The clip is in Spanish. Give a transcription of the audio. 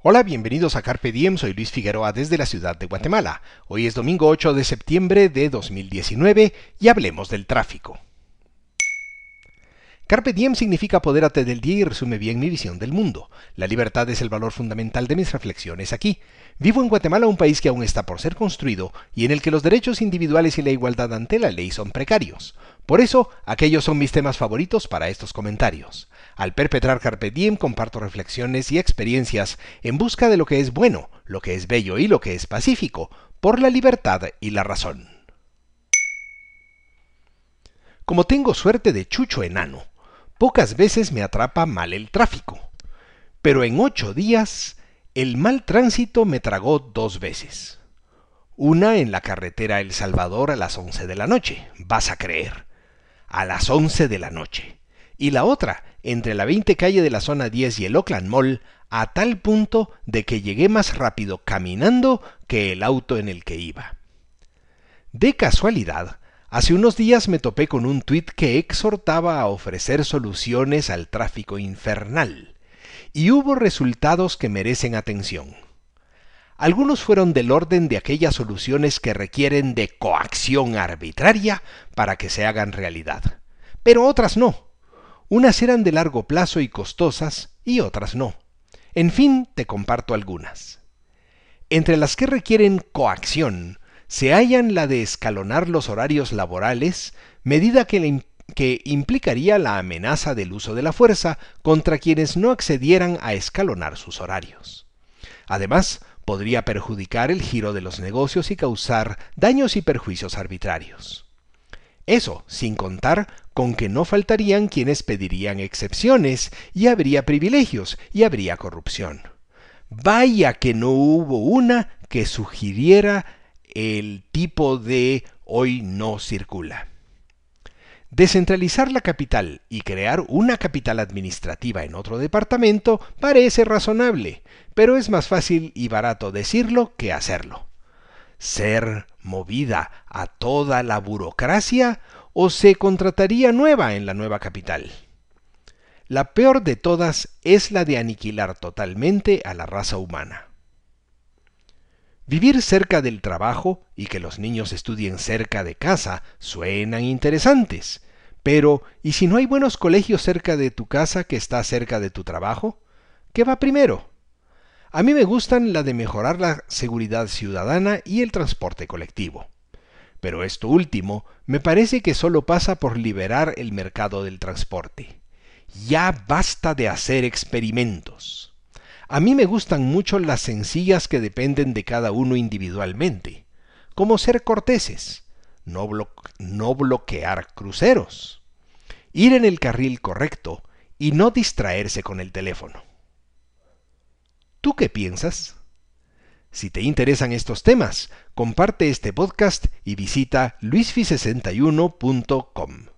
Hola, bienvenidos a Carpe Diem, soy Luis Figueroa desde la ciudad de Guatemala. Hoy es domingo 8 de septiembre de 2019 y hablemos del tráfico. Carpe diem significa apodérate del día y resume bien mi visión del mundo. La libertad es el valor fundamental de mis reflexiones aquí. Vivo en Guatemala, un país que aún está por ser construido y en el que los derechos individuales y la igualdad ante la ley son precarios. Por eso, aquellos son mis temas favoritos para estos comentarios. Al perpetrar Carpe Diem comparto reflexiones y experiencias en busca de lo que es bueno, lo que es bello y lo que es pacífico, por la libertad y la razón. Como tengo suerte de chucho enano, Pocas veces me atrapa mal el tráfico, pero en ocho días el mal tránsito me tragó dos veces. Una en la carretera El Salvador a las once de la noche, vas a creer, a las once de la noche. Y la otra entre la 20 calle de la zona 10 y el Oakland Mall a tal punto de que llegué más rápido caminando que el auto en el que iba. De casualidad, Hace unos días me topé con un tuit que exhortaba a ofrecer soluciones al tráfico infernal, y hubo resultados que merecen atención. Algunos fueron del orden de aquellas soluciones que requieren de coacción arbitraria para que se hagan realidad, pero otras no. Unas eran de largo plazo y costosas, y otras no. En fin, te comparto algunas. Entre las que requieren coacción, se hallan la de escalonar los horarios laborales, medida que, que, implicaría la amenaza del uso de la fuerza contra quienes no accedieran a escalonar sus horarios. Además, podría perjudicar el giro de los negocios y causar daños y perjuicios arbitrarios. Eso, sin contar con que no faltarían quienes pedirían excepciones, y habría privilegios, y habría corrupción. Vaya que no hubo una que sugiriera el tipo de hoy no circula. Descentralizar la capital y crear una capital administrativa en otro departamento parece razonable, pero es más fácil y barato decirlo que hacerlo. ¿Ser movida a toda la burocracia o se contrataría nueva en la nueva capital? La peor de todas es la de aniquilar totalmente a la raza humana. Vivir cerca del trabajo y que los niños estudien cerca de casa suenan interesantes. Pero, ¿y si no hay buenos colegios cerca de tu casa que está cerca de tu trabajo? ¿Qué va primero? A mí me gustan la de mejorar la seguridad ciudadana y el transporte colectivo. Pero esto último me parece que solo pasa por liberar el mercado del transporte. Ya basta de hacer experimentos. A mí me gustan mucho las sencillas que dependen de cada uno individualmente, como ser corteses, no, no bloquear cruceros, ir en el carril correcto y no distraerse con el teléfono. ¿Tú qué piensas? Si te interesan estos temas, comparte este podcast y visita luisfi61.com.